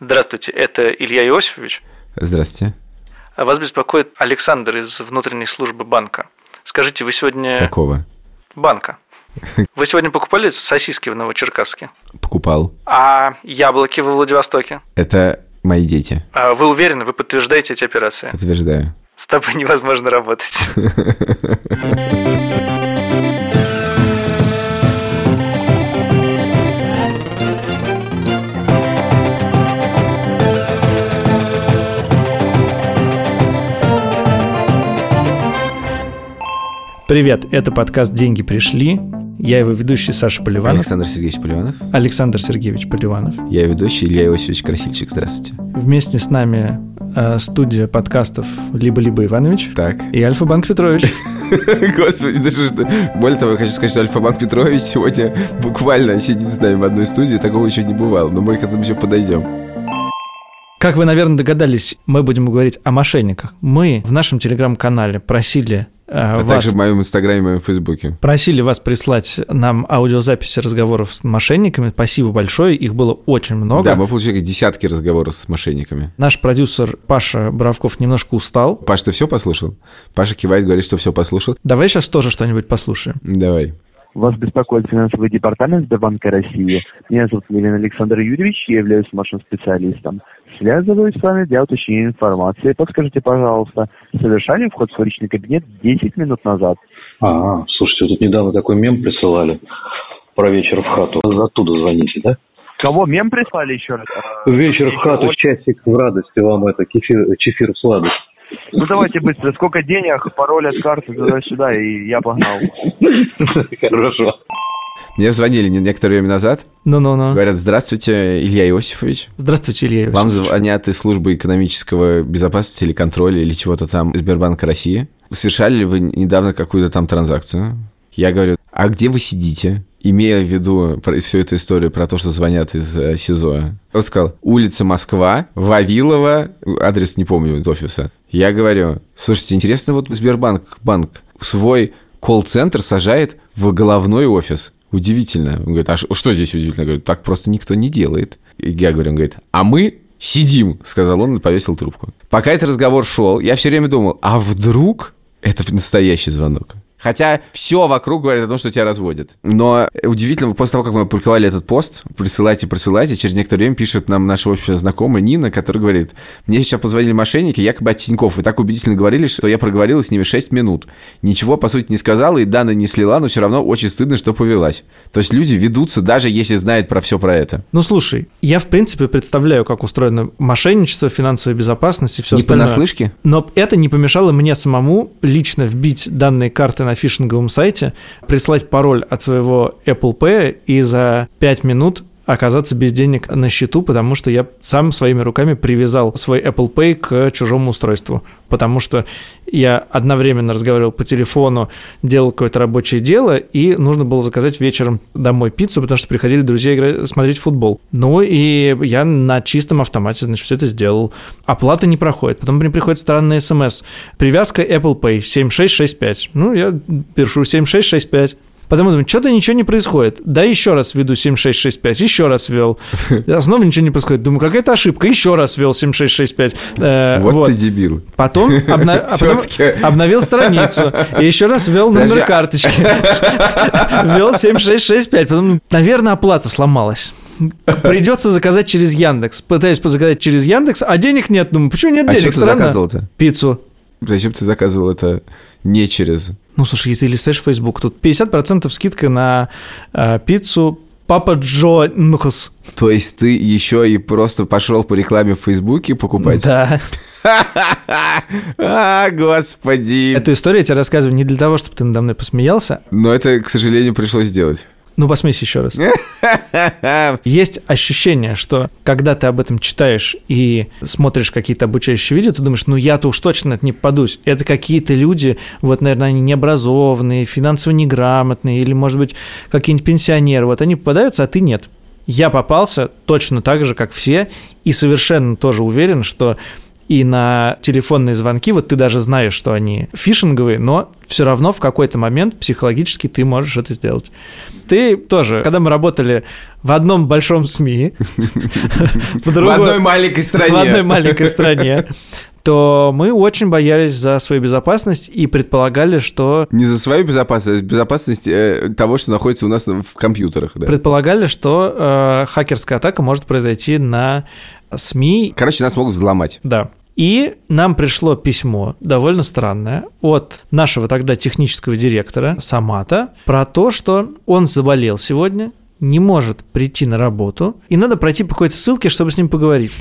Здравствуйте, это Илья Иосифович. Здравствуйте. Вас беспокоит Александр из внутренней службы банка. Скажите, вы сегодня... Какого? Банка. Вы сегодня покупали сосиски в Новочеркасске? Покупал. А яблоки во Владивостоке? Это мои дети. А вы уверены, вы подтверждаете эти операции? Подтверждаю. С тобой невозможно работать. Привет, это подкаст «Деньги пришли». Я его ведущий Саша Поливанов. Александр Сергеевич Поливанов. Александр Сергеевич Поливанов. Я ведущий Илья Иосифович Красильчик. Здравствуйте. Вместе с нами э, студия подкастов «Либо-либо Иванович» Так. и Альфа-Банк Петрович. Господи, даже что... Более того, я хочу сказать, что Альфа-Банк Петрович сегодня буквально сидит с нами в одной студии. Такого еще не бывало, но мы к этому еще подойдем. Как вы, наверное, догадались, мы будем говорить о мошенниках. Мы в нашем телеграм-канале просили а вас... также в моем инстаграме, в моем фейсбуке. Просили вас прислать нам аудиозаписи разговоров с мошенниками. Спасибо большое, их было очень много. Да, мы получили десятки разговоров с мошенниками. Наш продюсер Паша Боровков немножко устал. Паш, ты все послушал? Паша кивает, говорит, что все послушал. Давай сейчас тоже что-нибудь послушаем. Давай. Вас беспокоит финансовый департамент Сбербанка России. Меня зовут Левин Александр Юрьевич, я являюсь вашим специалистом. Связываюсь с вами для уточнения информации. Подскажите, пожалуйста, совершали вход в личный кабинет 10 минут назад. А, слушайте, тут недавно такой мем присылали про вечер в хату. Оттуда звоните, да? Кого мем прислали еще раз? Вечер в хату, часик в радости вам это, кефир, чефир в сладость. Ну давайте быстро. Сколько денег, пароль от карты туда-сюда, и я погнал. Хорошо. Мне звонили некоторое время назад. Ну-ну-ну. Говорят, здравствуйте, Илья Иосифович. Здравствуйте, Илья Иосифович. Вам звонят из службы экономического безопасности или контроля или чего-то там Сбербанка России. Совершали ли вы недавно какую-то там транзакцию? Я говорю, а где вы сидите? Имея в виду всю эту историю про то, что звонят из э, СИЗО. Он сказал, улица Москва, Вавилова, адрес не помню из офиса. Я говорю, слушайте, интересно, вот Сбербанк банк свой колл-центр сажает в головной офис. Удивительно. Он говорит, а что здесь удивительно? Я говорю, так просто никто не делает. И я говорю, он говорит, а мы сидим, сказал он и повесил трубку. Пока этот разговор шел, я все время думал, а вдруг это настоящий звонок? Хотя все вокруг говорит о том, что тебя разводят. Но удивительно, после того, как мы опубликовали этот пост, присылайте, присылайте, через некоторое время пишет нам наша общая знакомая Нина, которая говорит, мне сейчас позвонили мошенники, якобы от Тинькофф, и так убедительно говорили, что я проговорила с ними 6 минут. Ничего, по сути, не сказала, и данные не слила, но все равно очень стыдно, что повелась. То есть люди ведутся, даже если знают про все про это. Ну, слушай, я, в принципе, представляю, как устроено мошенничество, финансовая безопасность и все не остальное. Не понаслышке? Но это не помешало мне самому лично вбить данные карты на фишинговом сайте, прислать пароль от своего Apple Pay и за 5 минут оказаться без денег на счету, потому что я сам своими руками привязал свой Apple Pay к чужому устройству. Потому что я одновременно разговаривал по телефону, делал какое-то рабочее дело, и нужно было заказать вечером домой пиццу, потому что приходили друзья играть, смотреть футбол. Ну и я на чистом автомате, значит, все это сделал. Оплата не проходит. Потом мне приходит странный смс. Привязка Apple Pay 7665. Ну, я пишу 7665. Потом думаю, что-то ничего не происходит. Да еще раз введу 7665, еще раз ввел. А снова ничего не происходит. Думаю, какая-то ошибка. Еще раз ввел 7665. Э, вот, вот ты дебил. Потом, обна... а потом обновил страницу. И еще раз ввел номер Подожди. карточки. Ввел 7665. Потом, наверное, оплата сломалась. Придется заказать через Яндекс. Пытаюсь заказать через Яндекс, а денег нет. Думаю, почему нет денег? А что ты заказывал-то? Пиццу. Зачем ты заказывал это не через... Ну, слушай, если ты листаешь Facebook, тут 50% скидка на э, пиццу Папа Джо Нхас. То есть ты еще и просто пошел по рекламе в Фейсбуке покупать? Да. А, господи. Эту историю я тебе рассказываю не для того, чтобы ты надо мной посмеялся. Но это, к сожалению, пришлось сделать. Ну, посмейся еще раз. Есть ощущение, что когда ты об этом читаешь и смотришь какие-то обучающие видео, ты думаешь, ну я-то уж точно это не попадусь. Это какие-то люди, вот, наверное, они необразованные, финансово неграмотные, или, может быть, какие-нибудь пенсионеры. Вот они попадаются, а ты нет. Я попался точно так же, как все, и совершенно тоже уверен, что и на телефонные звонки, вот ты даже знаешь, что они фишинговые, но все равно в какой-то момент психологически ты можешь это сделать. Ты тоже, когда мы работали в одном большом СМИ, в одной маленькой стране, в одной маленькой стране, то мы очень боялись за свою безопасность и предполагали, что... Не за свою безопасность, а безопасность э, того, что находится у нас в компьютерах. Да. Предполагали, что э, хакерская атака может произойти на СМИ. Короче, нас могут взломать. Да. И нам пришло письмо, довольно странное, от нашего тогда технического директора Самата про то, что он заболел сегодня, не может прийти на работу, и надо пройти по какой-то ссылке, чтобы с ним поговорить.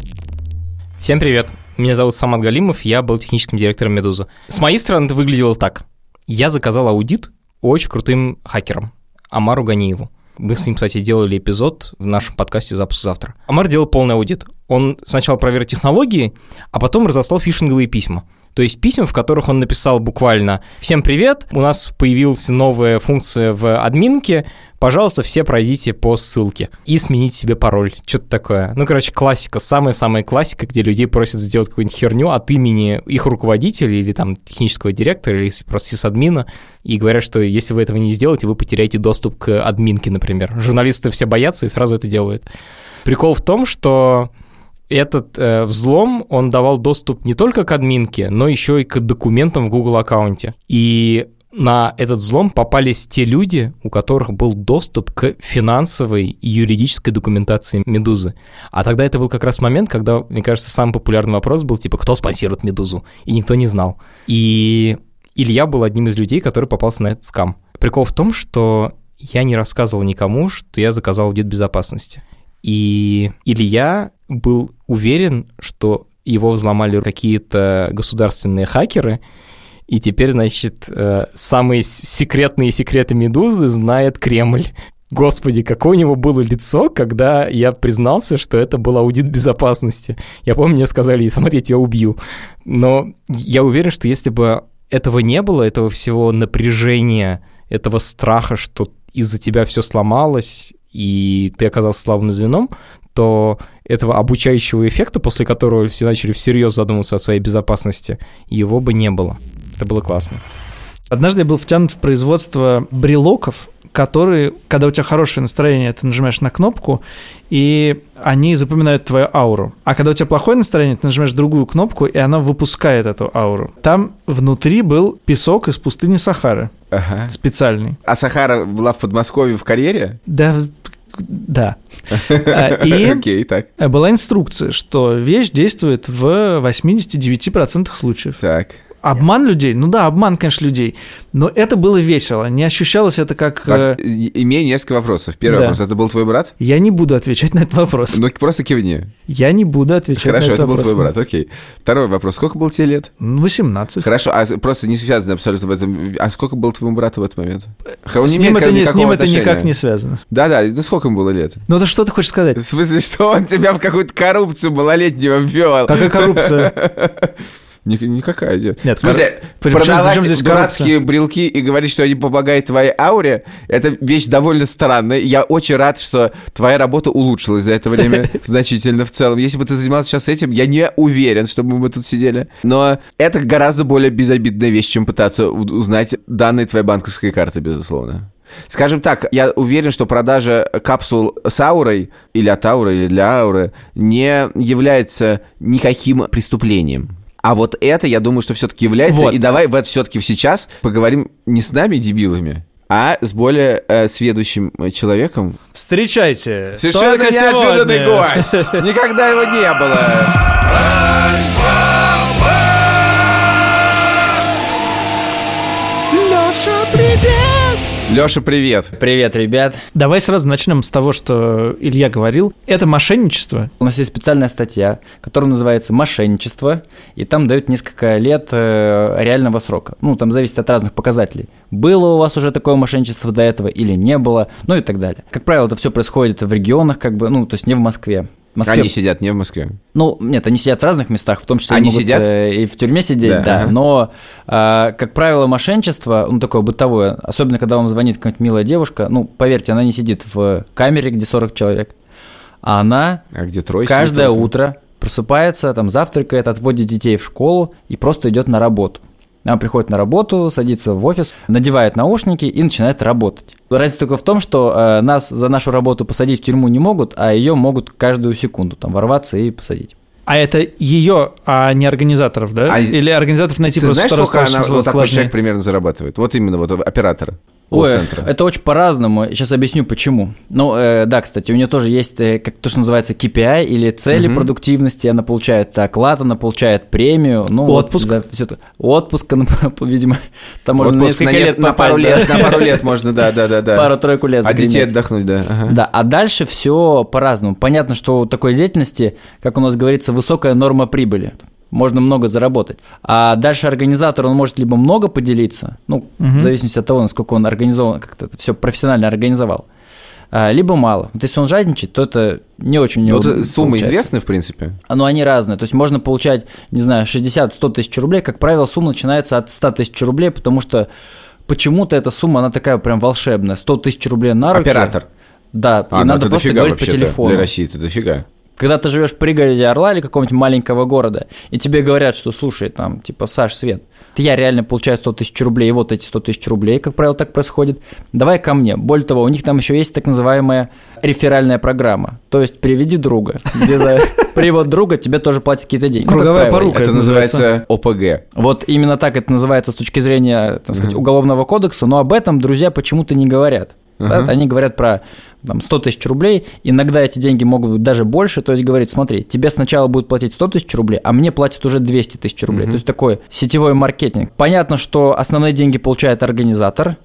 Всем привет. Меня зовут Самат Галимов, я был техническим директором «Медузы». С моей стороны это выглядело так. Я заказал аудит очень крутым хакером, Амару Ганиеву. Мы с ним, кстати, делали эпизод в нашем подкасте «Запуск завтра». Амар делал полный аудит. Он сначала проверил технологии, а потом разослал фишинговые письма. То есть письма, в которых он написал буквально «Всем привет, у нас появилась новая функция в админке, пожалуйста, все пройдите по ссылке и смените себе пароль». Что-то такое. Ну, короче, классика, самая-самая классика, где людей просят сделать какую-нибудь херню от имени их руководителя или там технического директора или просто сисадмина, и говорят, что если вы этого не сделаете, вы потеряете доступ к админке, например. Журналисты все боятся и сразу это делают. Прикол в том, что этот э, взлом, он давал доступ не только к админке, но еще и к документам в Google аккаунте. И на этот взлом попались те люди, у которых был доступ к финансовой и юридической документации Медузы. А тогда это был как раз момент, когда, мне кажется, самый популярный вопрос был типа, кто спонсирует Медузу? И никто не знал. И Илья был одним из людей, который попался на этот скам. Прикол в том, что я не рассказывал никому, что я заказал аудит безопасности. И Илья был уверен, что его взломали какие-то государственные хакеры, и теперь, значит, э, самые секретные секреты Медузы знает Кремль. Господи, какое у него было лицо, когда я признался, что это был аудит безопасности. Я помню, мне сказали, смотри, я убью. Но я уверен, что если бы этого не было, этого всего напряжения, этого страха, что из-за тебя все сломалось, и ты оказался слабым звеном, то этого обучающего эффекта, после которого все начали всерьез задумываться о своей безопасности, его бы не было. Это было классно. Однажды я был втянут в производство брелоков, которые, когда у тебя хорошее настроение, ты нажимаешь на кнопку, и они запоминают твою ауру. А когда у тебя плохое настроение, ты нажимаешь другую кнопку, и она выпускает эту ауру. Там внутри был песок из пустыни Сахары. Ага. Специальный. А Сахара была в Подмосковье в карьере? Да, да. А, и Окей, так. была инструкция, что вещь действует в 89% случаев. Так. Обман людей? Ну да, обман, конечно, людей. Но это было весело. Не ощущалось это как... Так, э... Имею несколько вопросов. Первый да. вопрос. Это был твой брат? Я не буду отвечать на этот вопрос. Ну, просто кивни. Я не буду отвечать Хорошо, на этот вопрос. Хорошо, это был твой брат, окей. Второй вопрос. Сколько было тебе лет? 18. Хорошо, а просто не связано абсолютно в этом. А сколько было твоему брату в этот момент? Он с ним, это, не, с ним это никак не связано. Да-да, ну сколько ему было лет? Ну, это что ты хочешь сказать? В смысле, что он тебя в какую-то коррупцию малолетнего ввел? Какая коррупция? Никакая идея. Нет, в смысле, при, продавать здесь дурацкие брелки и говорить, что они помогают твоей ауре, это вещь довольно странная. Я очень рад, что твоя работа улучшилась за это время значительно в целом. Если бы ты занимался сейчас этим, я не уверен, чтобы мы тут сидели. Но это гораздо более безобидная вещь, чем пытаться узнать данные твоей банковской карты, безусловно. Скажем так, я уверен, что продажа капсул с аурой или от ауры, или для ауры не является никаким преступлением. А вот это, я думаю, что все-таки является. Вот. И давай в это все-таки сейчас поговорим не с нами, дебилами, а с более э, сведущим человеком. Встречайте. Совершенно неожиданный гость. Никогда его не было. Леша, привет. Привет, ребят. Давай сразу начнем с того, что Илья говорил. Это мошенничество. У нас есть специальная статья, которая называется «Мошенничество», и там дают несколько лет э, реального срока. Ну, там зависит от разных показателей. Было у вас уже такое мошенничество до этого или не было, ну и так далее. Как правило, это все происходит в регионах, как бы, ну, то есть не в Москве. Москве... Они сидят не в Москве. Ну, нет, они сидят в разных местах, в том числе они могут сидят? Э, и в тюрьме сидеть, да. да. ага. Но, э, как правило, мошенничество, ну, такое бытовое, особенно когда вам звонит какая-нибудь милая девушка, ну, поверьте, она не сидит в камере, где 40 человек, а она а где трое каждое сидит? утро просыпается, там завтракает, отводит детей в школу и просто идет на работу. Она приходит на работу, садится в офис, надевает наушники и начинает работать. Разница только в том, что э, нас за нашу работу посадить в тюрьму не могут, а ее могут каждую секунду там ворваться и посадить. А это ее, а не организаторов, да? А Или организаторов найти Ты просто знаешь, сколько она, вот такой человек примерно зарабатывает? Вот именно вот оператора Ой, это очень по-разному. Сейчас объясню, почему. Ну, э, да, кстати, у нее тоже есть, э, как то, что называется KPI или цели Мгм. продуктивности. Она получает оклад, она получает премию. Ну, вот Отпуск. за всё это. Отпуск, видимо, там можно Отпуск несколько на, лет на пару да. лет, на пару лет можно, да, да, да, да. Пару-тройку лет А детей отдохнуть, да. ага. Да, а дальше все по-разному. Понятно, что у такой деятельности, как у нас говорится, высокая норма прибыли. Можно много заработать. А дальше организатор, он может либо много поделиться, ну, Мгм. в зависимости от того, насколько он организован, как-то это все профессионально организовал, а, либо мало. Вот если он жадничает, то это не очень у него Вот э, суммы получается. известны, в принципе? А, Ну, они разные. То есть можно получать, не знаю, 60-100 тысяч рублей. Как правило, сумма начинается от 100 тысяч рублей, потому что почему-то эта сумма, она такая прям волшебная. 100 тысяч рублей на руки. Оператор. Да, А, и ну надо это просто говорить по телефону. Для России это дофига. Когда ты живешь в пригороде Орла или какого-нибудь маленького города, и тебе говорят, что слушай, там, типа, Саш, Свет, я реально получаю 100 тысяч рублей, и вот эти 100 тысяч рублей, как правило, так происходит, давай ко мне. Более того, у них там еще есть так называемая реферальная программа, то есть приведи друга, где за привод друга тебе тоже платят какие-то деньги. Круговая порука. Это называется ОПГ. вот именно так это называется с точки зрения, так сказать, уголовного кодекса, но об этом друзья почему-то не говорят. Да, Ага. Они говорят про там, 100 тысяч рублей, иногда эти деньги могут быть даже больше, то есть говорит, смотри, тебе сначала будут платить 100 тысяч рублей, а мне платят уже 200 тысяч рублей. То есть такой сетевой маркетинг. Понятно, что основные деньги получает организатор,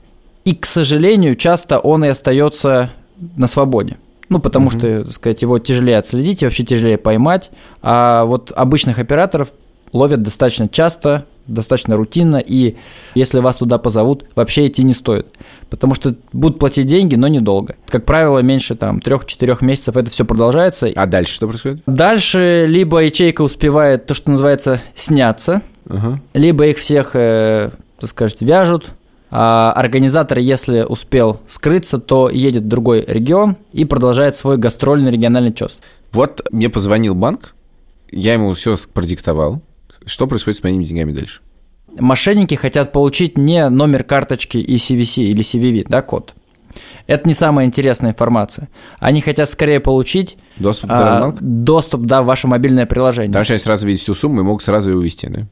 и, к сожалению, часто он и остается на свободе. Ну, потому что, так сказать, его тяжелее отследить вообще тяжелее поймать. А вот обычных операторов ловят достаточно часто, достаточно рутинно, и если вас туда позовут, вообще идти не стоит. Потому что будут платить деньги, но недолго. Как правило, меньше там 3-4 месяцев это все продолжается. А дальше что происходит? Дальше либо ячейка успевает то, что называется, сняться, Ага. либо их всех, э, так сказать, вяжут, а организатор, если успел скрыться, то едет в другой регион и продолжает свой гастрольный региональный чес. Вот мне позвонил банк, я ему все продиктовал. Что происходит с моими деньгами дальше? Мошенники хотят получить не номер карточки и CVC или CVV, да, код. Это не самая интересная информация. Они хотят скорее получить Доступ а, доступ, да, в ваше мобильное приложение. Потому что они сразу видят всю сумму и могут сразу ее увести, да?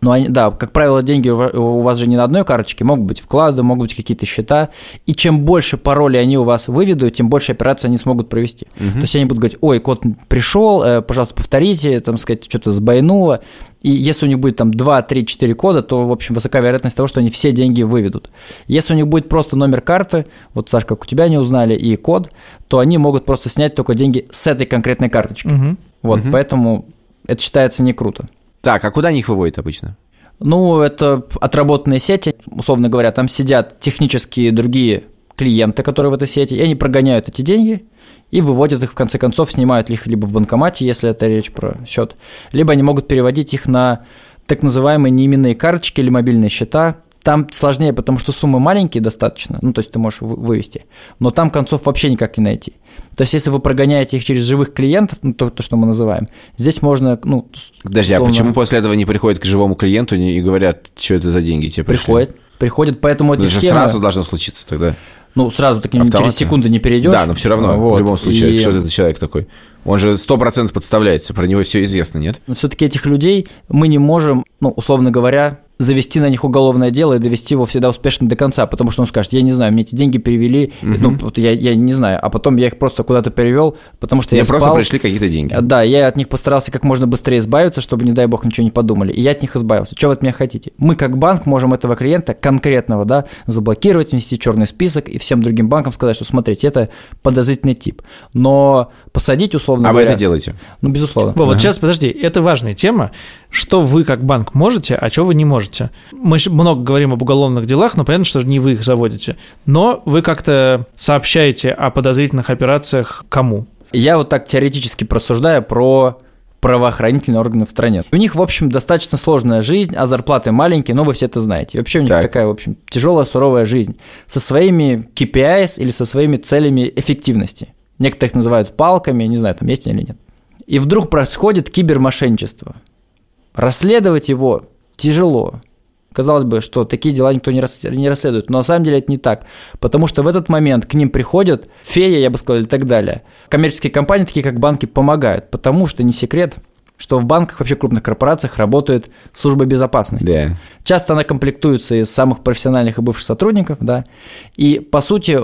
Но они, да, как правило, деньги у ва- у вас же не на одной карточке, могут быть вклады, могут быть какие-то счета. И чем больше паролей они у вас выведут, тем больше операций они смогут провести. То есть они будут говорить, ой, код пришел, э, пожалуйста, повторите, там сказать, что-то сбойнуло. И если у них будет там 2, 3, 4 кода, то, в общем, высока вероятность того, что они все деньги выведут. Если у них будет просто номер карты, вот, Саш, как у тебя не узнали, и код, то они могут просто снять только деньги с этой конкретной карточки. Мгм. Вот, Мгм. поэтому это считается не круто. Так, а куда они их выводят обычно? Ну, это отработанные сети, условно говоря, там сидят технические другие клиенты, которые в этой сети, и они прогоняют эти деньги и выводят их, в конце концов, снимают их либо в банкомате, если это речь про счет, либо они могут переводить их на так называемые неименные карточки или мобильные счета. Там сложнее, потому что суммы маленькие достаточно, ну, то есть ты можешь вы- вывести, но там концов вообще никак не найти. То есть если вы прогоняете их через живых клиентов, ну, то, то, что мы называем, здесь можно, ну, Подожди, а условно- почему после этого не приходят к живому клиенту и говорят, что это за деньги тебе пришли? Приходит, приходит, поэтому эти Это схемы, сразу должно случиться тогда. ну, сразу таки через секунду не перейдешь. Да, но все равно, Вот, в любом случае, и- что это за человек такой? Он же сто процентов подставляется, про него все известно, нет? Но все-таки этих людей мы не можем, ну, условно говоря, завести на них уголовное дело и довести его всегда успешно до конца, потому что он скажет, я не знаю, мне эти деньги перевели, ну, вот я, я не знаю, а потом я их просто куда-то перевел, потому что Мне я просто спал. пришли какие-то деньги. Да, я от них постарался как можно быстрее избавиться, чтобы, не дай бог, ничего не подумали. И я от них избавился. Что вы от меня хотите? Мы, как банк, можем этого клиента конкретного, да, заблокировать, внести черный список и всем другим банкам сказать, что, смотрите, это подозрительный тип. Но посадить, условно А вы говоря... это делаете? Ну, безусловно. Во, вот сейчас, подожди, это важная тема. Что вы как банк можете, а что вы не можете? Мы много говорим об уголовных делах, но понятно, что не вы их заводите. Но вы как-то сообщаете о подозрительных операциях кому? Я вот так теоретически просуждаю про правоохранительные органы в стране. У них, в общем, достаточно сложная жизнь, а зарплаты маленькие, но вы все это знаете. И вообще у них Так. такая, в общем, тяжелая, суровая жизнь со своими KPIs или со своими целями эффективности. Некоторые их называют палками, не знаю, там есть они или нет. и вдруг происходит кибермошенничество. Расследовать его тяжело. Казалось бы, что такие дела никто не, рас, не расследует, но на самом деле это не так, потому что в этот момент к ним приходят фея, я бы сказал, и так далее. Коммерческие компании, такие как банки, помогают, потому что не секрет, что в банках, вообще крупных корпорациях работает служба безопасности. Да. Часто она комплектуется из самых профессиональных и бывших сотрудников, да, и по сути... э,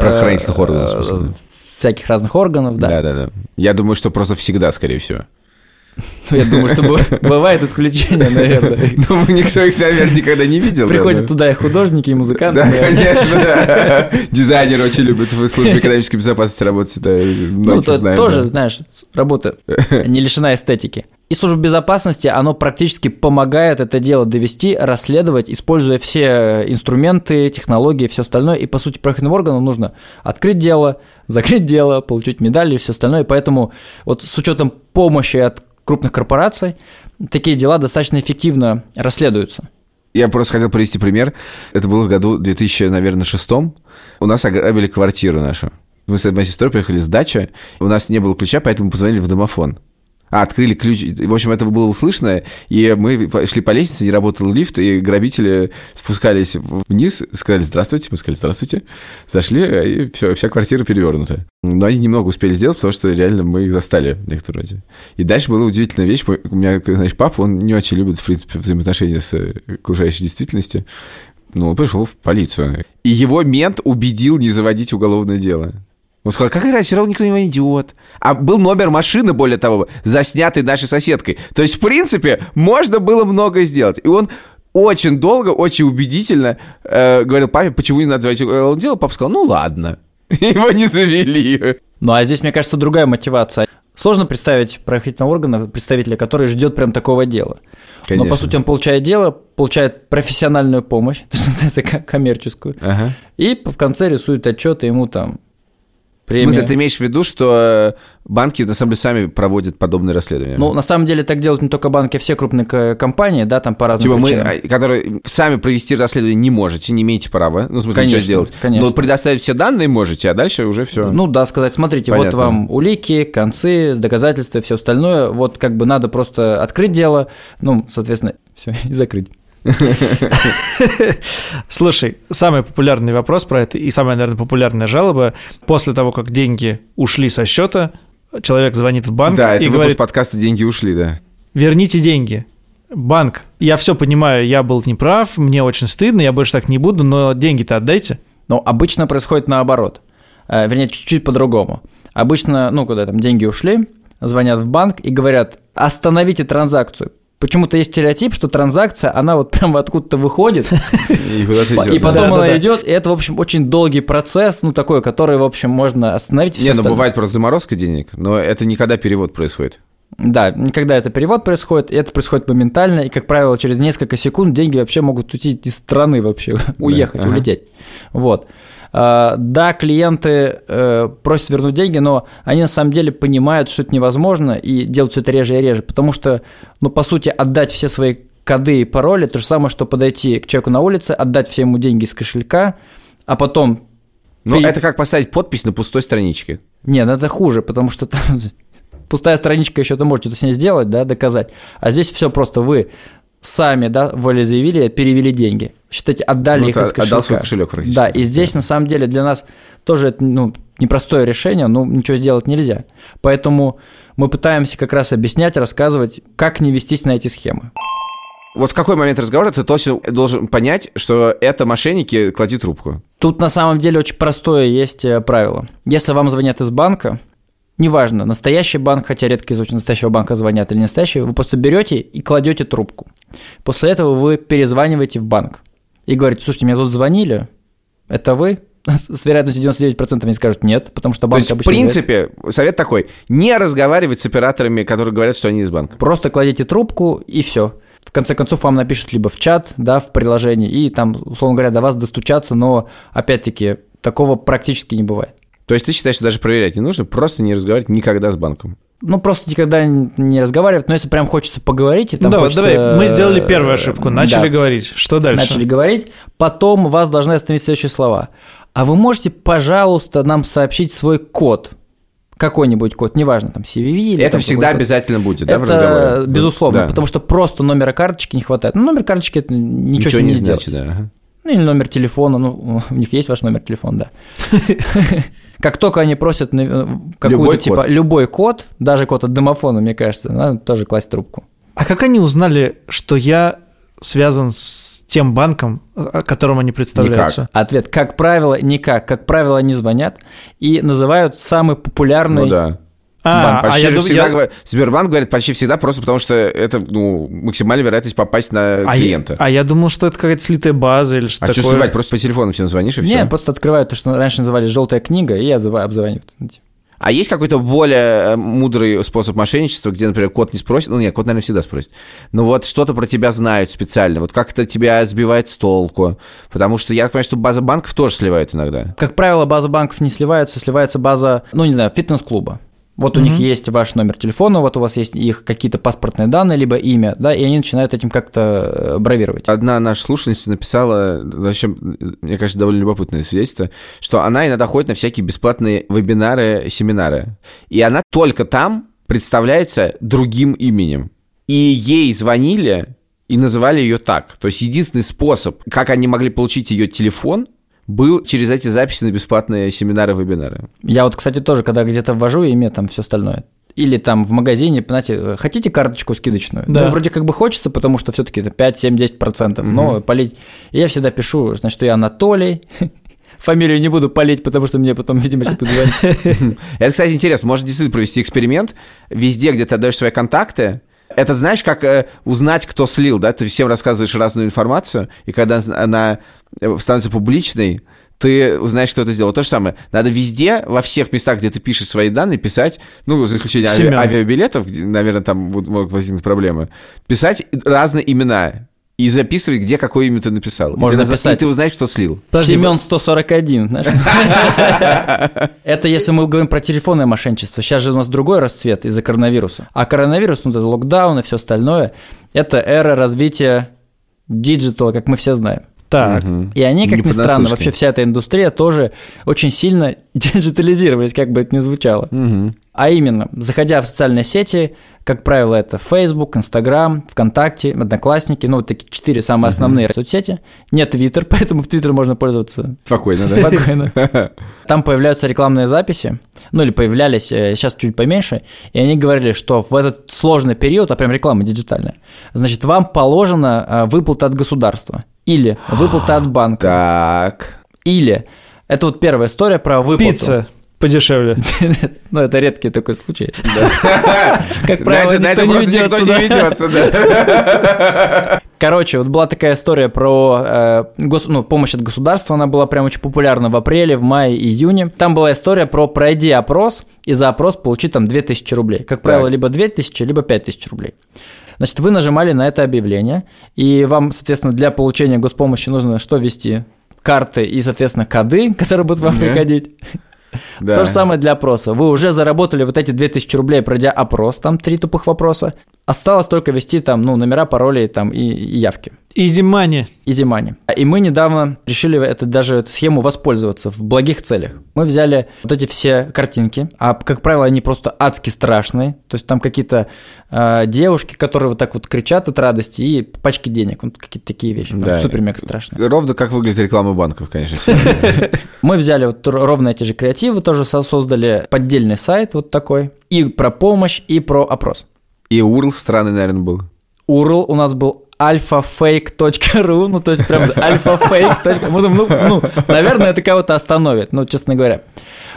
Правоохранительных э, органов. Всяких разных органов, да. Да, да, да. Я думаю, что просто всегда, скорее всего. Ну, Я думаю, что бывает исключение, наверное. Ну, никто их, наверное, никогда не видел. Приходят да, туда и художники, и музыканты. Да, наверное. конечно, да. Дизайнеры очень любят в службе экономической безопасности работать, да, Ну, то- тоже, да. знаешь, работа не лишена эстетики. И служба безопасности, оно практически помогает это дело довести, расследовать, используя все инструменты, технологии, все остальное. И, по сути, правоохранительным органам нужно открыть дело, закрыть дело, получить медали и все остальное. Поэтому вот с учетом помощи от крупных корпораций, такие дела достаточно эффективно расследуются. Я просто хотел привести пример. Это было в году 2000, наверное, шестом. У нас ограбили квартиру нашу. Мы с моей сестрой приехали с дачи. У нас не было ключа, поэтому позвонили в домофон. А, открыли ключ. В общем, это было услышно, и мы шли по лестнице, не работал лифт, и грабители спускались вниз, сказали «Здравствуйте», мы сказали «Здравствуйте», зашли, и все, вся квартира перевернута. Но они немного успели сделать, потому что реально мы их застали в некотором роде. И дальше была удивительная вещь. У меня, знаешь, папа, он не очень любит, в принципе, взаимоотношения с окружающей действительностью. Ну, он пришел в полицию. И его мент убедил не заводить уголовное дело. Он сказал, какая разница, все равно никто не идет. А был номер машины, более того, заснятый нашей соседкой. То есть, в принципе, можно было многое сделать. И он очень долго, очень убедительно э, говорил папе, почему не надо заводить уголовное дело. Папа сказал, ну ладно. Его не завели. Ну а здесь, мне кажется, другая мотивация. Сложно представить правоохранительного органа, представителя, который ждет прям такого дела. Но Конечно. по сути он получает дело, получает профессиональную помощь, то есть называется ко- коммерческую, Ага. и в конце рисует отчет, и ему там В смысле, премия. ты имеешь в виду, что э, банки на самом деле сами проводят подобные расследования? Ну, на самом деле так делают не только банки, а все крупные компании, да, там по разным Типа мы, причинам. а, которые сами провести расследование не можете, не имеете права, ну, в смысле, Конечно, ничего сделать. конечно. Но предоставить все данные можете, а дальше уже все. Ну да, сказать, смотрите, Понятно. вот вам улики, концы, доказательства, все остальное. Вот как бы надо просто открыть дело, ну, соответственно, все, и закрыть. Слушай, самый популярный вопрос про это и самая, наверное, популярная жалоба. После того, как деньги ушли со счета, человек звонит в банк да, это и выпуск говорит, подкаста «Деньги ушли», да. верните деньги. Банк, я все понимаю, я был неправ, мне очень стыдно, я больше так не буду, но деньги-то отдайте. Но обычно происходит наоборот. Э, Вернее, чуть-чуть по-другому. Обычно, ну, когда там деньги ушли, звонят в банк и говорят, остановите транзакцию. Почему-то есть стереотип, что транзакция, она вот прям откуда-то выходит, И и идет, да. потом Да, да, она да. идет, и это, в общем, очень долгий процесс, ну, такой, который, в общем, можно остановить. и Не, ну остальное. бывает просто заморозка денег, но это никогда перевод происходит. Да, никогда это перевод происходит, и это происходит моментально, и, как правило, через несколько секунд деньги вообще могут уйти из страны вообще, уехать, ага. улететь. Вот. А, Да, клиенты э, просят вернуть деньги, но они на самом деле понимают, что это невозможно, и делают все это реже и реже, потому что, ну, по сути, отдать все свои коды и пароли, то же самое, что подойти к человеку на улице, отдать все ему деньги из кошелька, а потом Но Ты- это как поставить подпись на пустой страничке. нет, это хуже, потому что там пустая страничка еще ты можете это с ней сделать, да, доказать. А здесь все просто вы сами, да, волеизъявили, перевели деньги. Считайте, отдали Ну, их из кошелька. отдал свой кошелек практически. Да, и здесь на самом деле для нас тоже это ну, непростое решение, но ничего сделать нельзя. Поэтому мы пытаемся как раз объяснять, рассказывать, как не вестись на эти схемы. Вот в какой момент разговора ты точно должен понять, что это мошенники, клади трубку. Тут на самом деле очень простое есть э, правило. Если вам звонят из банка, неважно, настоящий банк, хотя редко из очень настоящего банка звонят или не настоящий, вы просто берете и кладете трубку. После этого вы перезваниваете в банк и говорите, слушайте, мне тут звонили, это вы? С вероятностью 99% они скажут нет, потому что То банк есть, в обычно говорит, принципе, совет такой, не разговаривать с операторами, которые говорят, что они из банка. Просто кладите трубку и все. В конце концов, вам напишут либо в чат, да, в приложении, и там, условно говоря, до вас достучаться, но, опять-таки, такого практически не бывает. То есть ты считаешь, что даже проверять не нужно, просто не разговаривать никогда с банком. Ну, просто никогда не разговаривать, но если прям хочется поговорить, и там да, хочется, давай, мы сделали э, первую ошибку, начали да, говорить. Что дальше? Начали говорить, потом вас должны остановить следующие слова. А вы можете, пожалуйста, нам сообщить свой код? какой-нибудь код, неважно, там CVV или Это там всегда какой-то- обязательно будет, да, в Это разговоре? безусловно, Да. потому что просто номера карточки не хватает. Ну, номер карточки это ничего, ним не, сделать. значит, да. Ну, или номер телефона, ну, у них есть ваш номер телефона, да. Как только они просят э, какую-то типа любой код, даже код от домофона, мне кажется, надо тоже класть трубку. А как они узнали, что я связан с тем банком, о котором они представляются? Ответ, как правило, никак. Как правило, они звонят и называют самый популярный Ну да. А, Почти а я всегда я- Сбербанк говорит почти всегда просто потому, что это ну, максимальная вероятность попасть на а я- клиента. А я думал, что это какая-то слитая база или что А что такое. сливать? Просто по телефону всем звонишь и все. Не, просто открывают то, что раньше называли желтая книга, и я обзваниваю. А есть какой-то более э, мудрый способ мошенничества, где, например, кот не спросит, ну нет, кот, наверное, всегда спросит, но вот что-то про тебя знают специально, вот как это тебя сбивает с толку, потому что я понимаю, что база банков тоже сливает иногда. Как правило, база банков не сливается, сливается база, ну, не знаю, фитнес-клуба. Вот у них есть ваш номер телефона, вот у вас есть их какие-то паспортные данные, либо имя, да, и они начинают этим как-то э, бравировать. Одна наша слушательница написала, вообще, мне кажется, довольно любопытное свидетельство, что она иногда ходит на всякие бесплатные вебинары, семинары, и она только там представляется другим именем. И ей звонили и называли ее так. То есть единственный способ, как они могли получить ее телефон, был через эти записи на бесплатные семинары, вебинары. Я вот, кстати, тоже, когда где-то ввожу имя, там все остальное. Или там в магазине, знаете, хотите карточку скидочную? Да. Ну, вроде как бы хочется, потому что все-таки это 5, 7, 10 процентов. Но полить... И я всегда пишу, значит, что я Анатолий. Фамилию не буду полить, потому что мне потом, видимо, сейчас звонить. Это, кстати, интересно. Можно действительно провести эксперимент. Везде, где ты отдаешь свои контакты, это знаешь, как э, узнать, кто слил, да? Ты всем рассказываешь разную информацию, и когда она становится публичной, ты узнаешь, кто это сделал. То же самое. Надо везде, во всех местах, где ты пишешь свои данные, писать, ну, за исключением ави- авиабилетов, где, наверное, там могут возникнуть проблемы, писать разные имена и записывать, где какое имя ты написал. Можно ты написать. И ты узнаешь, кто слил. Подожди, Семен 141, знаешь? Это если мы говорим про телефонное мошенничество. Сейчас же у нас другой расцвет из-за коронавируса. А коронавирус, ну, это локдаун и все остальное, это эра развития диджитала, как мы все знаем. Так, И они, как Не ни странно, вообще вся эта индустрия тоже очень сильно диджитализировались, как бы это ни звучало. А именно, заходя в социальные сети, как правило, это Facebook, Instagram, ВКонтакте, Одноклассники, ну, вот такие четыре самые основные соцсети. Нет Твиттер, поэтому в Твиттер можно пользоваться Спокойно, да? спокойно. Там появляются рекламные записи, ну или появлялись, э, сейчас чуть поменьше, и они говорили, что в этот сложный период, а прям реклама диджитальная, значит, вам положена э, выплата от государства или выплата от банка, Так. или это вот первая история про выплату. пицца подешевле. Ну, это редкий такой случай. Как На правило, никто не ведется, да. Короче, вот была такая история про э, гос- ну, помощь от государства, она была прям очень популярна в апреле, в мае, июне. Там была история про пройди опрос и за опрос получи там 2000 рублей. Как правило, либо 2000, либо 5000 рублей. Значит, вы нажимали на это объявление, и вам, соответственно, для получения господомощи нужно что ввести? Карты и, соответственно, коды, которые будут вам приходить. Да. То же самое для опроса. Вы уже заработали вот эти 2000 рублей, пройдя опрос, там три тупых вопроса. Осталось только ввести там, ну, номера, пароли там и, и явки. Изи мани. Easy Money. И мы недавно решили это, даже эту схему воспользоваться в благих целях. Мы взяли вот эти все картинки, а, как правило, они просто адски страшные. То есть там какие-то э, девушки, которые вот так вот кричат от радости, и пачки денег. Вот какие-то такие вещи. Да. Супер-мега страшные. Ровно как выглядит реклама банков, конечно. Мы взяли вот ровно эти же креативы, тоже со- создали поддельный сайт вот такой. И про помощь, и про опрос. И URL странный, наверное, был. URL у нас был alphafake.ru, ну, то есть прям alphafake. Думаем, ну, ну, наверное, это кого-то остановит, ну, честно говоря.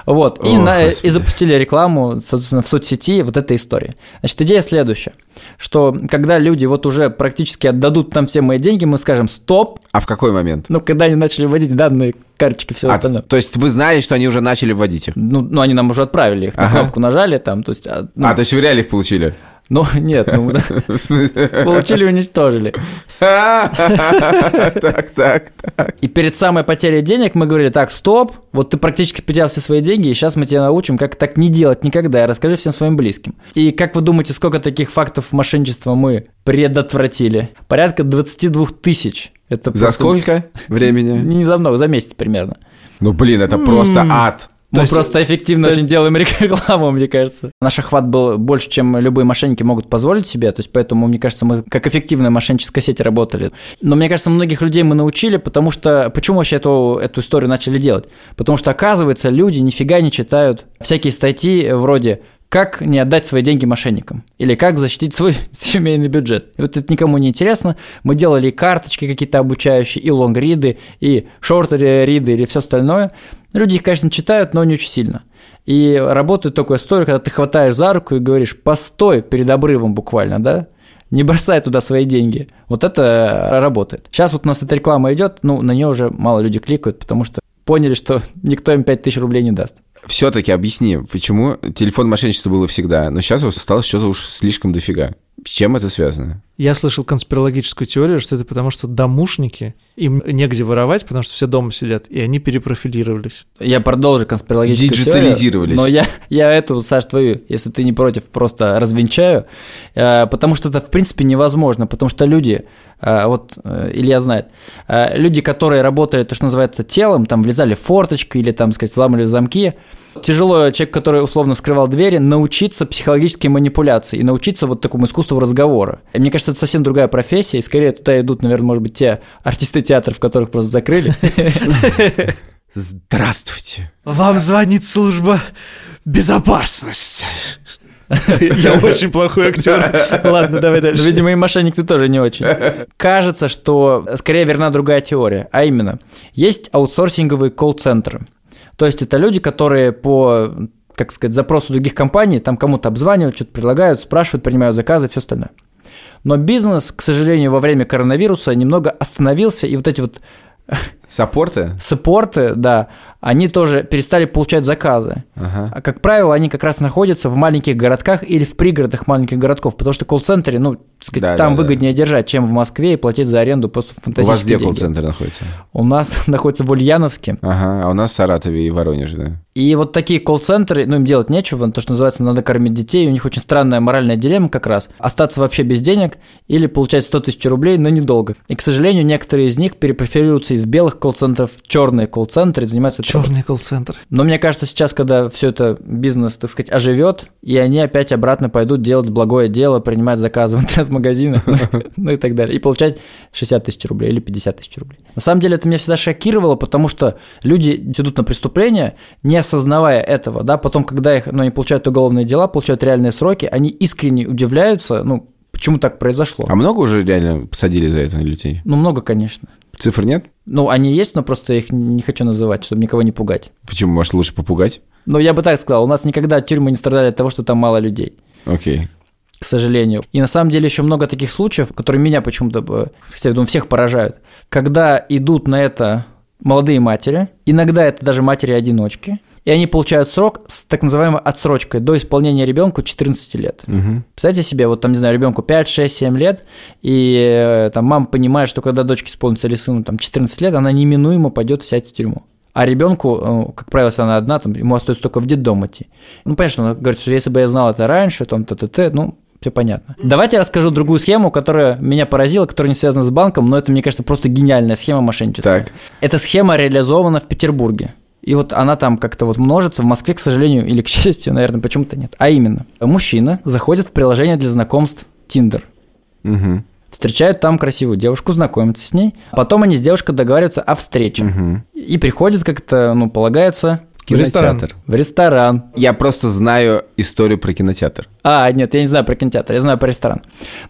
Вот, и, О, на- и запустили рекламу, собственно, в соцсети вот этой истории. Значит, идея следующая, что когда люди вот уже практически отдадут нам все мои деньги, мы скажем «стоп», А в какой момент? ну, когда они начали вводить данные, карточки, все А, остальное. то есть вы знали, что они уже начали вводить их? Ну, ну, они нам уже отправили их, на Ага. кнопку нажали там, то есть... а, ну, А, то есть вы реально их получили? Ну, нет, ну, получили, уничтожили. Так, так, так. И перед самой потерей денег мы говорили, так, стоп, вот ты практически потерял все свои деньги, и сейчас мы тебя научим, как так не делать никогда, и расскажи всем своим близким. И как вы думаете, сколько таких фактов мошенничества мы предотвратили? Порядка 22 тысяч. Это За просто сколько времени? Не за много, за месяц примерно. Ну, блин, это просто ад. Мы есть- просто эффективно очень делаем рекламу, мне кажется. Наш охват был больше, чем любые мошенники могут позволить себе, то есть поэтому, мне кажется, мы как эффективная мошенническая сеть работали. Но мне кажется, многих людей мы научили, потому что... Почему вообще эту, эту историю начали делать? Потому что, оказывается, люди нифига не читают всякие статьи вроде как не отдать свои деньги мошенникам? Или как защитить свой семейный бюджет? И вот это никому не интересно. Мы делали карточки какие-то обучающие, и лонгриды, и шорт-риды, или все остальное. Люди их, конечно, читают, но не очень сильно. И работает такая история, когда ты хватаешь за руку и говоришь, постой перед обрывом буквально, да? Не бросай туда свои деньги. Вот это работает. Сейчас вот у нас эта реклама идет, ну, на нее уже мало людей кликают, потому что поняли, что никто им 5000 рублей не даст. Все-таки объясни, почему телефон мошенничества было всегда, но сейчас стало что-то уж слишком дофига. С чем это связано? Я слышал конспирологическую теорию, что это потому, что домушники, им негде воровать, потому что все дома сидят, и они перепрофилировались. Я продолжу конспирологическую Диджитализировались. теорию, но я, я эту, Саш, твою, если ты не против, просто развенчаю, э, потому что это, в принципе, невозможно, потому что люди, вот э, Илья знает, э, люди, которые работали, то, что называется, телом, там, влезали в форточку или, там, сказать, взламывали замки, тяжело человек, который условно скрывал двери, научиться психологической манипуляции и научиться вот такому искусству разговора. И мне кажется, это совсем другая профессия, и скорее туда идут, наверное, может быть, те артисты театров, которых просто закрыли. Здравствуйте. Вам звонит служба безопасности. Я очень плохой актер. Ладно, давай дальше. Видимо, и мошенник ты тоже не очень. Кажется, что скорее верна другая теория, а именно, есть аутсорсинговые колл-центры. То есть это люди, которые по как сказать, запросу других компаний, там кому-то обзванивают, что-то предлагают, спрашивают, принимают заказы, все остальное. Но бизнес, к сожалению, во время коронавируса немного остановился, и вот эти вот Саппорты? саппорты, да, они тоже перестали получать заказы. Ага. А, как правило, они как раз находятся в маленьких городках или в пригородах маленьких городков, потому что колл-центре, ну, сказать, Да, там да, да. выгоднее держать, чем в Москве и платить за аренду просто У фантастические вас где колл-центр находится? У нас находится в Ульяновске. Ага, а у нас в Саратове и Воронеже, да. И вот такие колл-центры, ну, им делать нечего, то, что называется, надо кормить детей, у них очень странная моральная дилемма как раз. Остаться вообще без денег или получать 100 тысяч рублей, но недолго. И, к сожалению, некоторые из них перепрофилируются из белых колл-центров в черные колл-центры и занимаются этой Черный колл-центр. Но мне кажется, сейчас, когда все это бизнес, так сказать, оживет, и они опять обратно пойдут делать благое дело, принимать заказы в интернет-магазинах, ну и так далее, и получать 60 тысяч рублей или 50 тысяч рублей. На самом деле это меня всегда шокировало, потому что люди идут на преступления, не осознавая этого, да, потом, когда их, ну, они получают уголовные дела, получают реальные сроки, они искренне удивляются, ну, почему так произошло. А много уже реально посадили за это людей? Ну, много, конечно. Цифр нет? Ну, они есть, но просто их не хочу называть, чтобы никого не пугать. Почему? Может, лучше попугать? Но я бы так сказал, у нас никогда тюрьмы не страдали от того, что там мало людей. Окей. к сожалению. И на самом деле еще много таких случаев, которые меня почему-то, э, хотя я думаю, всех поражают. Когда идут на это молодые матери, иногда это даже матери-одиночки, и они получают срок с так называемой отсрочкой до исполнения ребенку 14 лет. Мгм. Представьте себе, вот там, не знаю, ребенку 5, 6, 7 лет, и э, там мама понимает, что когда дочке исполнится или сыну там 14 лет, она неминуемо пойдет сядет в тюрьму. А ребенку, э, как правило, если она одна, там, ему остается только в детдом идти. Ну, понятно, что она говорит, что если бы я знал это раньше, там, т-т-т, ну, все понятно. Давайте я расскажу другую схему, которая меня поразила, которая не связана с банком, но это, мне кажется, просто гениальная схема мошенничества. Так. Эта схема реализована в Петербурге. И вот она там как-то вот множится, в Москве, к сожалению, или к счастью, наверное, почему-то нет. А именно, мужчина заходит в приложение для знакомств Tinder. Мгм. Встречают там красивую девушку, знакомятся с ней. Потом они с девушкой договариваются о встрече. Мгм. И приходят, как это, ну, полагается, Кинотеатр. в ресторан. Я просто знаю историю про кинотеатр. А, нет, я не знаю про кинотеатр, я знаю про ресторан.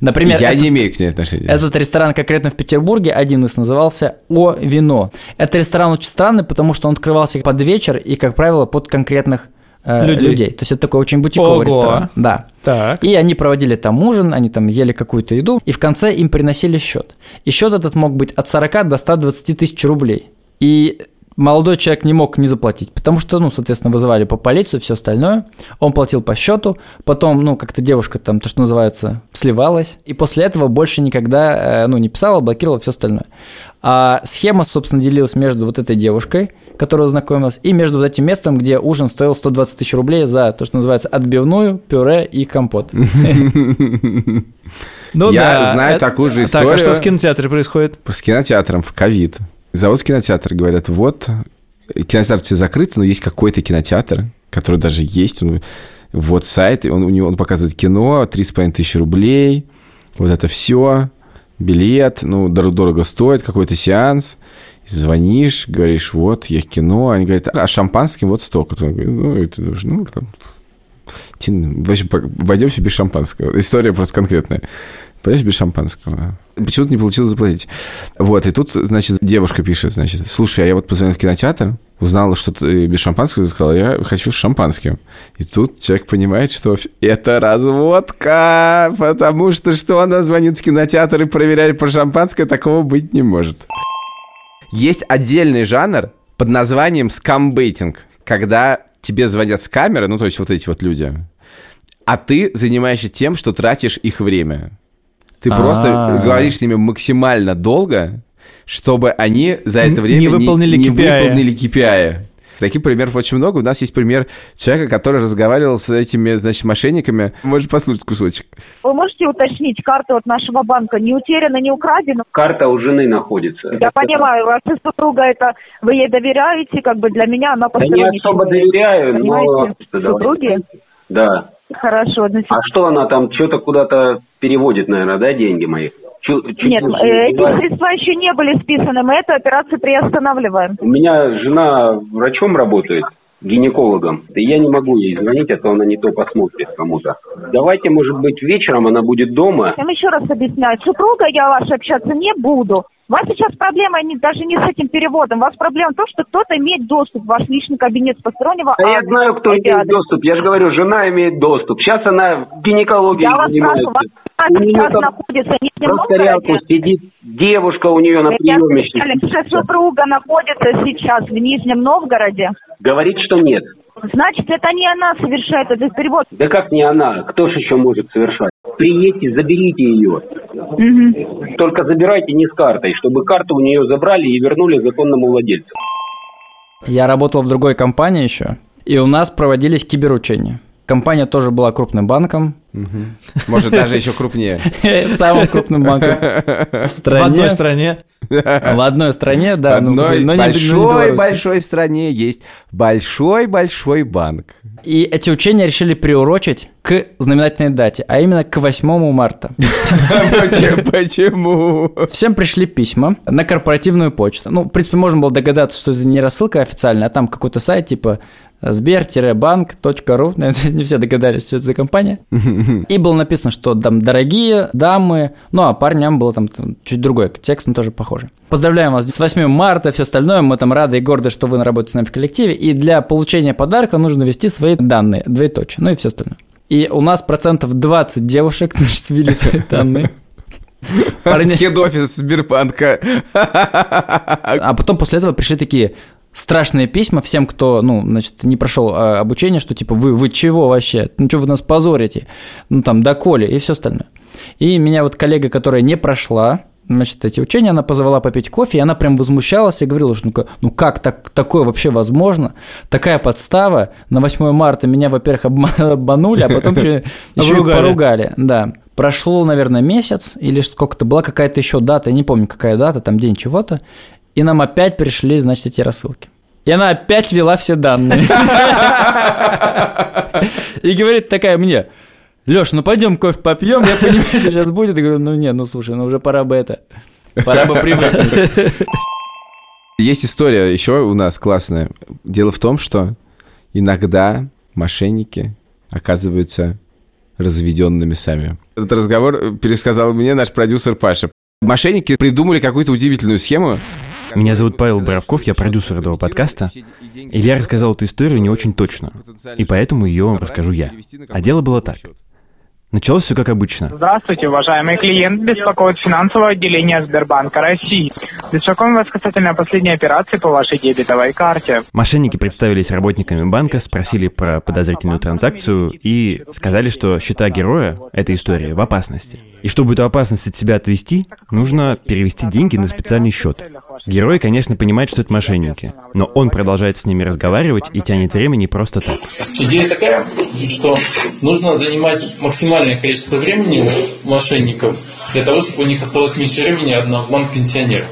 Например, Я этот- не имею к ней отношения. Этот ресторан конкретно в Петербурге, один из назывался «О вино». Этот ресторан очень странный, потому что он открывался под вечер и, как правило, под конкретных э, Людей. людей. То есть это такой очень бутиковый Ого. ресторан. Да. Так. И они проводили там ужин, они там ели какую-то еду, и в конце им приносили счет. И счет этот мог быть от 40 до 120 тысяч рублей. И молодой человек не мог не заплатить, потому что, ну, соответственно, вызывали по полицию, все остальное. Он платил по счету, потом, ну, как-то девушка там, то, что называется, сливалась, и после этого больше никогда, э, ну, не писала, блокировала все остальное. А схема, собственно, делилась между вот этой девушкой, которая знакомилась, и между вот этим местом, где ужин стоил 120 тысяч рублей за то, что называется отбивную, пюре и компот. Ну Я да, знаю это- такую же Так, а что историю. в кинотеатре происходит? С кинотеатром в ковид. Зовут кинотеатр, говорят, вот, кинотеатр все закрыт, но есть какой-то кинотеатр, который даже есть, он, вот сайт, он, у него, он показывает кино, 3,5 тысячи рублей, вот это все, билет, ну, дор- дорого стоит, какой-то сеанс, звонишь, говоришь, вот, я кино, они говорят, а шампанским вот столько. Ну, это нужно, ну, там, вообще, обойдемся без шампанского. История просто конкретная. Пойдешь без шампанского. Почему-то не получилось заплатить. Вот, и тут, значит, девушка пишет, значит, слушай, а я вот позвонила в кинотеатр, узнала, что ты без шампанского, сказала, я хочу с шампанским. И тут человек понимает, что это разводка, потому что что она звонит в кинотеатр и проверяет про шампанское, такого быть не может. Есть отдельный жанр под названием скамбейтинг, когда тебе звонят с камеры, ну, то есть вот эти вот люди, а ты занимаешься тем, что тратишь их время. Ты просто А. говоришь с ними максимально долго, чтобы они за это время не выполнили не KPI. выполнили KPI. Таких примеров очень много. У нас есть пример человека, который разговаривал с этими, значит, мошенниками. Можешь послушать кусочек. Вы можете уточнить, карта от нашего банка не утеряна, не украдена? Карта у жены находится. Я понимаю, ваша супруга это, вы ей доверяете, как бы для меня она Да не посторонний особо человек. доверяю, но... Понимаете? Да. Супруге? Да. Хорошо, значит, А что она там что-то куда-то переводит, наверное, да, деньги мои? Чу- чуть нет, лучше э, эти средства еще не были списаны, мы эту операцию приостанавливаем. У меня жена врачом работает, гинекологом. И я не могу ей звонить, а то она не то посмотрит кому-то. Давайте, может быть, вечером она будет дома. Я вам еще раз объясняю, с супругой я вашей общаться не буду. У вас сейчас проблема не, даже не с этим переводом. У вас проблема в том, что кто-то имеет доступ в ваш личный кабинет с постороннего А я адреса. знаю, кто имеет адрес. доступ. Я же говорю, жена имеет доступ. Сейчас она гинекологией Я вас занимается. спрашиваю, У вас нее сейчас там находится не в рядом сидит девушка у нее на Я приеме. что супруга находится сейчас в Нижнем Новгороде. Говорит, что нет. Значит, это не она совершает этот перевод. Да как не она? Кто же еще может совершать? Приедьте, заберите ее. Мгм. Только забирайте не с картой, чтобы карту у нее забрали и вернули законному владельцу. Я работал в другой компании еще, и у нас проводились киберучения. Компания тоже была крупным банком, Может, даже еще крупнее. самым крупным банком в В стране. одной стране. В одной стране, В да. ну, одной но не- но не большой-большой стране есть большой-большой банк. И эти учения решили приурочить к знаменательной дате, а именно к 8 марта. Почему- Почему? Всем пришли письма на корпоративную почту. Ну, в принципе, можно было догадаться, что это не рассылка официальная, а там какой-то сайт типа сбер-банк.ру. Наверное, не все догадались, что это за компания. И было написано, что там дорогие дамы, ну, а парням было там, там чуть другой текст, но тоже похожий. Поздравляем вас с 8 марта, все остальное. Мы там рады и горды, что вы работаете с нами в коллективе. И для получения подарка нужно ввести свои данные, двоеточие, ну и все остальное. И у нас процентов 20 девушек, значит, ввели свои данные. Парни- Хед-офис Сбербанка. А потом после этого пришли такие страшные письма всем, кто, ну, значит, не прошел а, обучение, что типа вы, вы чего вообще? Ну что вы нас позорите? Ну там доколе и все остальное. И меня вот коллега, которая не прошла, значит, эти учения, она позвала попить кофе, и она прям возмущалась и говорила, что ну, как- ну как так, такое вообще возможно? Такая подстава. На 8 марта меня, во-первых, обма- обманули, а потом еще, и поругали. Да. Прошло, наверное, месяц или сколько-то, была какая-то еще дата, я не помню, какая дата, там день чего-то, и нам опять пришли, значит, эти рассылки. И она опять ввела все данные. И говорит такая мне, Леш, ну пойдем кофе попьем, я понимаю, что сейчас будет. Я говорю, ну не, ну слушай, ну уже пора бы это, пора бы привыкнуть. Есть история еще у нас классная. Дело в том, что иногда мошенники оказываются разведенными сами. Этот разговор пересказал мне наш продюсер Паша. Мошенники придумали какую-то удивительную схему. Меня зовут Павел Боровков, я продюсер этого подкаста. Илья рассказал эту историю не очень точно, и поэтому ее вам расскажу я. А дело было так. Началось все как обычно. Здравствуйте, уважаемый клиент. Беспокоит финансовое отделение Сбербанка России. Беспокоим вас касательно последней операции по вашей дебетовой карте. Мошенники представились работниками банка, спросили про подозрительную транзакцию и сказали, что счета героя этой истории в опасности. И чтобы эту опасность от себя отвести, нужно перевести деньги на специальный счет. Герой, конечно, понимает, что это мошенники, но он продолжает с ними разговаривать и тянет время не просто так. Идея такая, что нужно занимать максимальное количество времени у мошенников для того, чтобы у них осталось меньше времени, одна в банк пенсионер.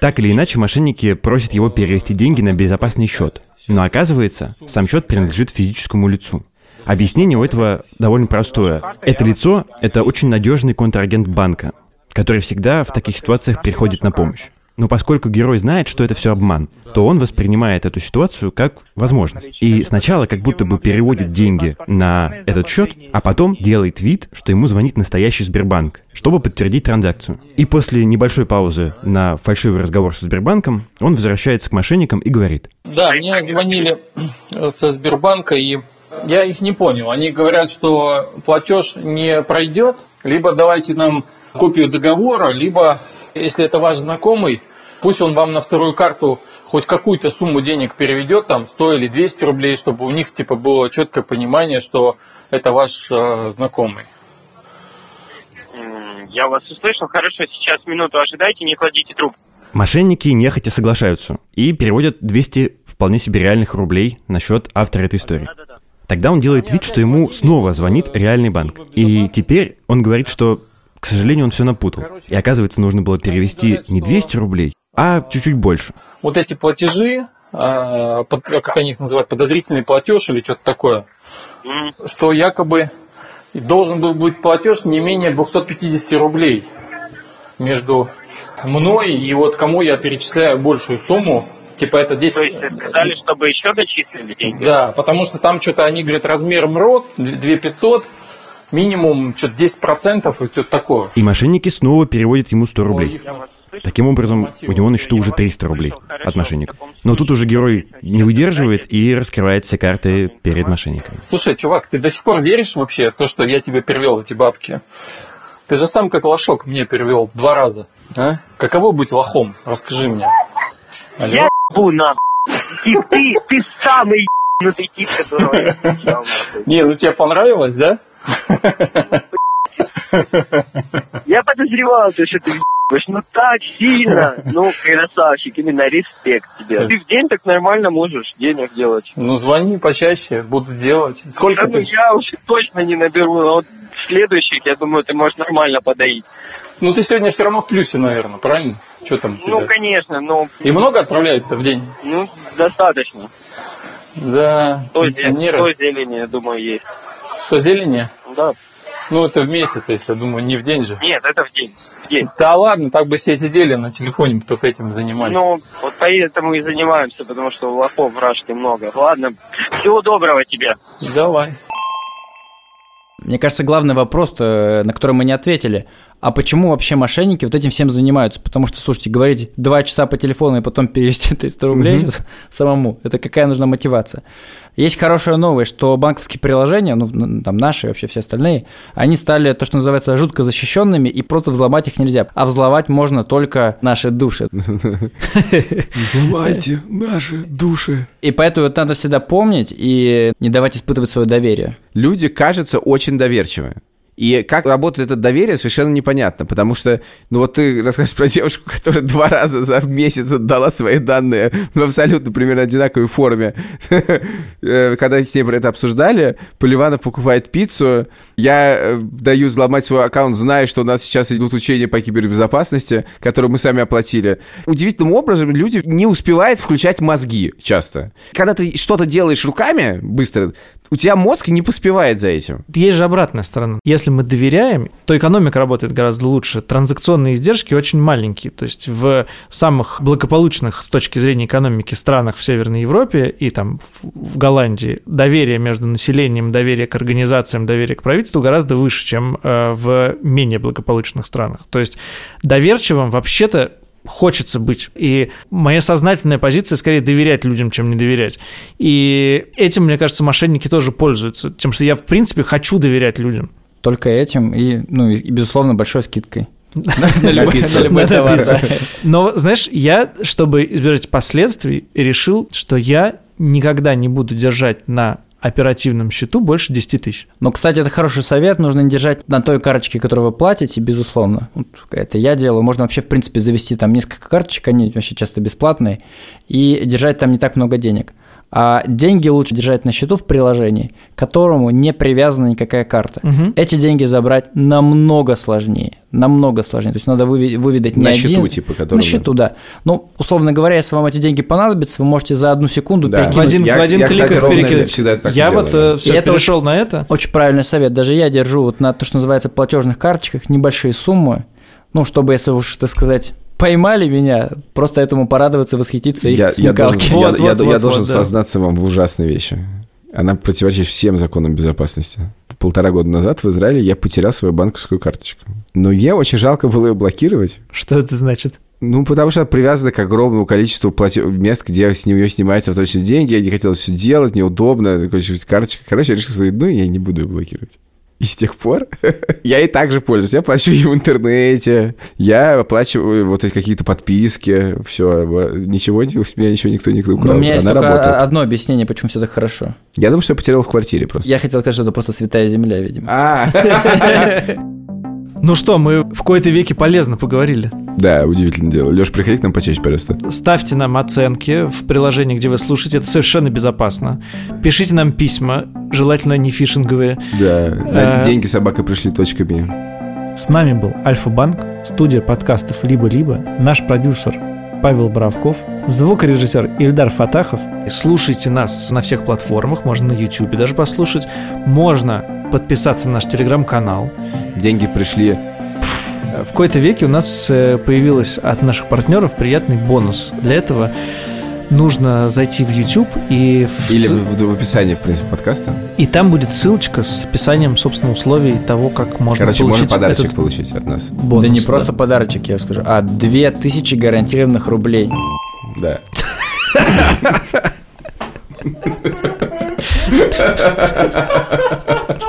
Так или иначе, мошенники просят его перевести деньги на безопасный счет. Но оказывается, сам счет принадлежит физическому лицу. Объяснение у этого довольно простое. Это лицо – это очень надежный контрагент банка, который всегда в таких ситуациях приходит на помощь. Но поскольку герой знает, что это все обман, то он воспринимает эту ситуацию как возможность. И сначала как будто бы переводит деньги на этот счет, а потом делает вид, что ему звонит настоящий Сбербанк, чтобы подтвердить транзакцию. И после небольшой паузы на фальшивый разговор со Сбербанком он возвращается к мошенникам и говорит. Да, мне звонили со Сбербанка, и я их не понял. Они говорят, что платеж не пройдет, либо давайте нам копию договора, либо, если это ваш знакомый, пусть он вам на вторую карту хоть какую-то сумму денег переведет, там 100 или 200 рублей, чтобы у них типа было четкое понимание, что это ваш э, знакомый. Я вас услышал. Хорошо, сейчас минуту ожидайте, не кладите трубку. Мошенники нехотя соглашаются и переводят 200 вполне себе реальных рублей на счет автора этой истории. Тогда он делает вид, что ему снова звонит реальный банк. И теперь он говорит, что, к сожалению, он все напутал. И оказывается, нужно было перевести не 200 рублей, а чуть-чуть больше. Вот эти платежи, а, как они их называют, подозрительный платеж или что-то такое, что якобы должен был быть платеж не менее 250 рублей между мной и вот кому я перечисляю большую сумму, типа это 10... То есть сказали, чтобы еще дочислили деньги? Да, потому что там что-то они говорят размер МРОД 2500, минимум что-то 10% и что-то такое. И мошенники снова переводят ему 100 рублей. Таким образом, у него на счету уже 300 рублей от мошенников. Но тут уже герой не выдерживает и раскрывает все карты перед мошенниками. Слушай, чувак, ты до сих пор веришь вообще в то, что я тебе перевел эти бабки? Ты же сам как лошок мне перевел два раза. А? Каково быть лохом? Расскажи мне. Алло? Я ебу на Ты, ты, ты самый ебанутый тип, которого я встречал, нахуй. Не, ну тебе понравилось, да? Я подозревал, то, что ты ну так сильно. Ну, красавчик, именно респект тебе. Ты в день так нормально можешь денег делать. Ну звони почаще, буду делать. Сколько Да ну, ты? я уж точно не наберу, но вот следующих, я думаю, ты можешь нормально подоить. Ну ты сегодня все равно в плюсе, наверное, правильно? Что там у тебя? Ну, конечно, но... И много отправляют-то в день? Ну, достаточно. Да, пенсионеры. сто зелени, я думаю, есть. Что, зелени? Да. Ну, это в месяц, если, я думаю, не в день же. Нет, это в день. В день. Да ладно, так бы все сидели на телефоне, только этим занимались. Ну, вот поэтому и занимаемся, потому что лохов в Рашке много. Ладно, всего доброго тебе. Давай. Мне кажется, главный вопрос, на который мы не ответили, а почему вообще мошенники вот этим всем занимаются? Потому что, слушайте, говорить два часа по телефону и потом перевести 300 рублей Мгм. самому, это какая нужна мотивация? Есть хорошая новость, что банковские приложения, ну, там наши, вообще все остальные, они стали то, что называется, жутко защищенными, и просто взломать их нельзя. А взломать можно только наши души. Взломайте наши души. И поэтому это надо всегда помнить и не давать испытывать свое доверие. Люди, кажется, очень доверчивы. И как работает это доверие, совершенно непонятно, потому что, ну вот ты расскажешь про девушку, которая два раза за месяц отдала свои данные в абсолютно примерно одинаковой форме. Э, Когда с ней про это обсуждали, Поливанов покупает пиццу, я э, даю взломать свой аккаунт, зная, что у нас сейчас идут учения по кибербезопасности, которые мы сами оплатили. Удивительным образом люди не успевают включать мозги часто. Когда ты что-то делаешь руками быстро, у тебя мозг не поспевает за этим. Есть же обратная сторона. Если мы доверяем, то экономика работает гораздо лучше. Транзакционные издержки очень маленькие. То есть в самых благополучных с точки зрения экономики странах в Северной Европе и там в Голландии доверие между населением, доверие к организациям, доверие к правительству гораздо выше, чем э, в менее благополучных странах. То есть доверчивым вообще-то хочется быть. И моя сознательная позиция скорее доверять людям, чем не доверять. И этим, мне кажется, мошенники тоже пользуются. Тем, что я, в принципе, хочу доверять людям. Только этим и, ну, и, безусловно, большой скидкой. На любой- товар. Но, знаешь, я, чтобы избежать последствий, решил, что я никогда не буду держать на оперативном счету больше 10 тысяч. Но, кстати, это хороший совет. Нужно не держать на той карточке, которую вы платите, безусловно. Вот это я делаю. Можно вообще, в принципе, завести там несколько карточек, они вообще часто бесплатные, и держать там не так много денег. А деньги лучше держать на счету в приложении, к которому не привязана никакая карта. Мгм. Эти деньги забрать намного сложнее. Намного сложнее. То есть надо выведать не На один... счету, типа, который... На счету, да. Ну, условно говоря, если вам эти деньги понадобятся, вы можете за одну секунду Да. В перекинуть. один, Я- в один я, клик кстати, их перекидывать. всегда так Я делаю, вот да. все И это перешел на это. Очень правильный совет. Даже я держу вот на то, что называется платежных карточках, небольшие суммы. Ну, чтобы, если уж, так сказать, поймали меня, просто этому порадоваться, восхититься их Я, я должен, смекалки. я- Вот, я- вот, я вот, должен вот, да. сознаться вам в ужасной вещи. Она противоречит всем законам безопасности. Полтора года назад в Израиле я потерял свою банковскую карточку. Но мне очень жалко было ее блокировать. Что это значит? Ну, потому что она привязана к огромному количеству плате- мест, где с нее снимаются точно деньги. Я не хотел все делать, неудобно, такой карточка. Короче, я решил, что ну, я не буду ее блокировать. И с тех пор я и так же пользуюсь. Я плачу и в интернете, я оплачиваю вот эти какие-то подписки, все. Ничего, не- у меня ничего никто не Но украл. у меня есть Она только работает. одно объяснение, почему все так хорошо. Я думаю, что я потерял в квартире просто. Я хотел сказать, что это просто святая земля, видимо. А, Ну что, мы в кои-то веке полезно поговорили. да, удивительное дело. Леш, приходи к нам почаще, пожалуйста. Ставьте нам оценки в приложении, где вы слушаете. Это совершенно безопасно. Пишите нам письма, желательно не фишинговые. Да, на Э. деньги собака пришли точками. С нами был Альфа-Банк, студия подкастов «Либо-либо», наш продюсер Павел Боровков, звукорежиссер Ильдар Фатахов. Слушайте нас на всех платформах, можно на YouTube даже послушать. Можно подписаться на наш телеграм-канал. Деньги пришли. В какой-то веке у нас э, появилось от наших партнеров приятный бонус. Для этого нужно зайти в YouTube и, в Или в, в описании, в принципе, подкаста. и там будет ссылочка с описанием, собственно, условий того, как можно Короче, можно получить подарочек этот получить от нас. бонус. да не просто подарочек, я скажу, а 2000 гарантированных рублей. Да.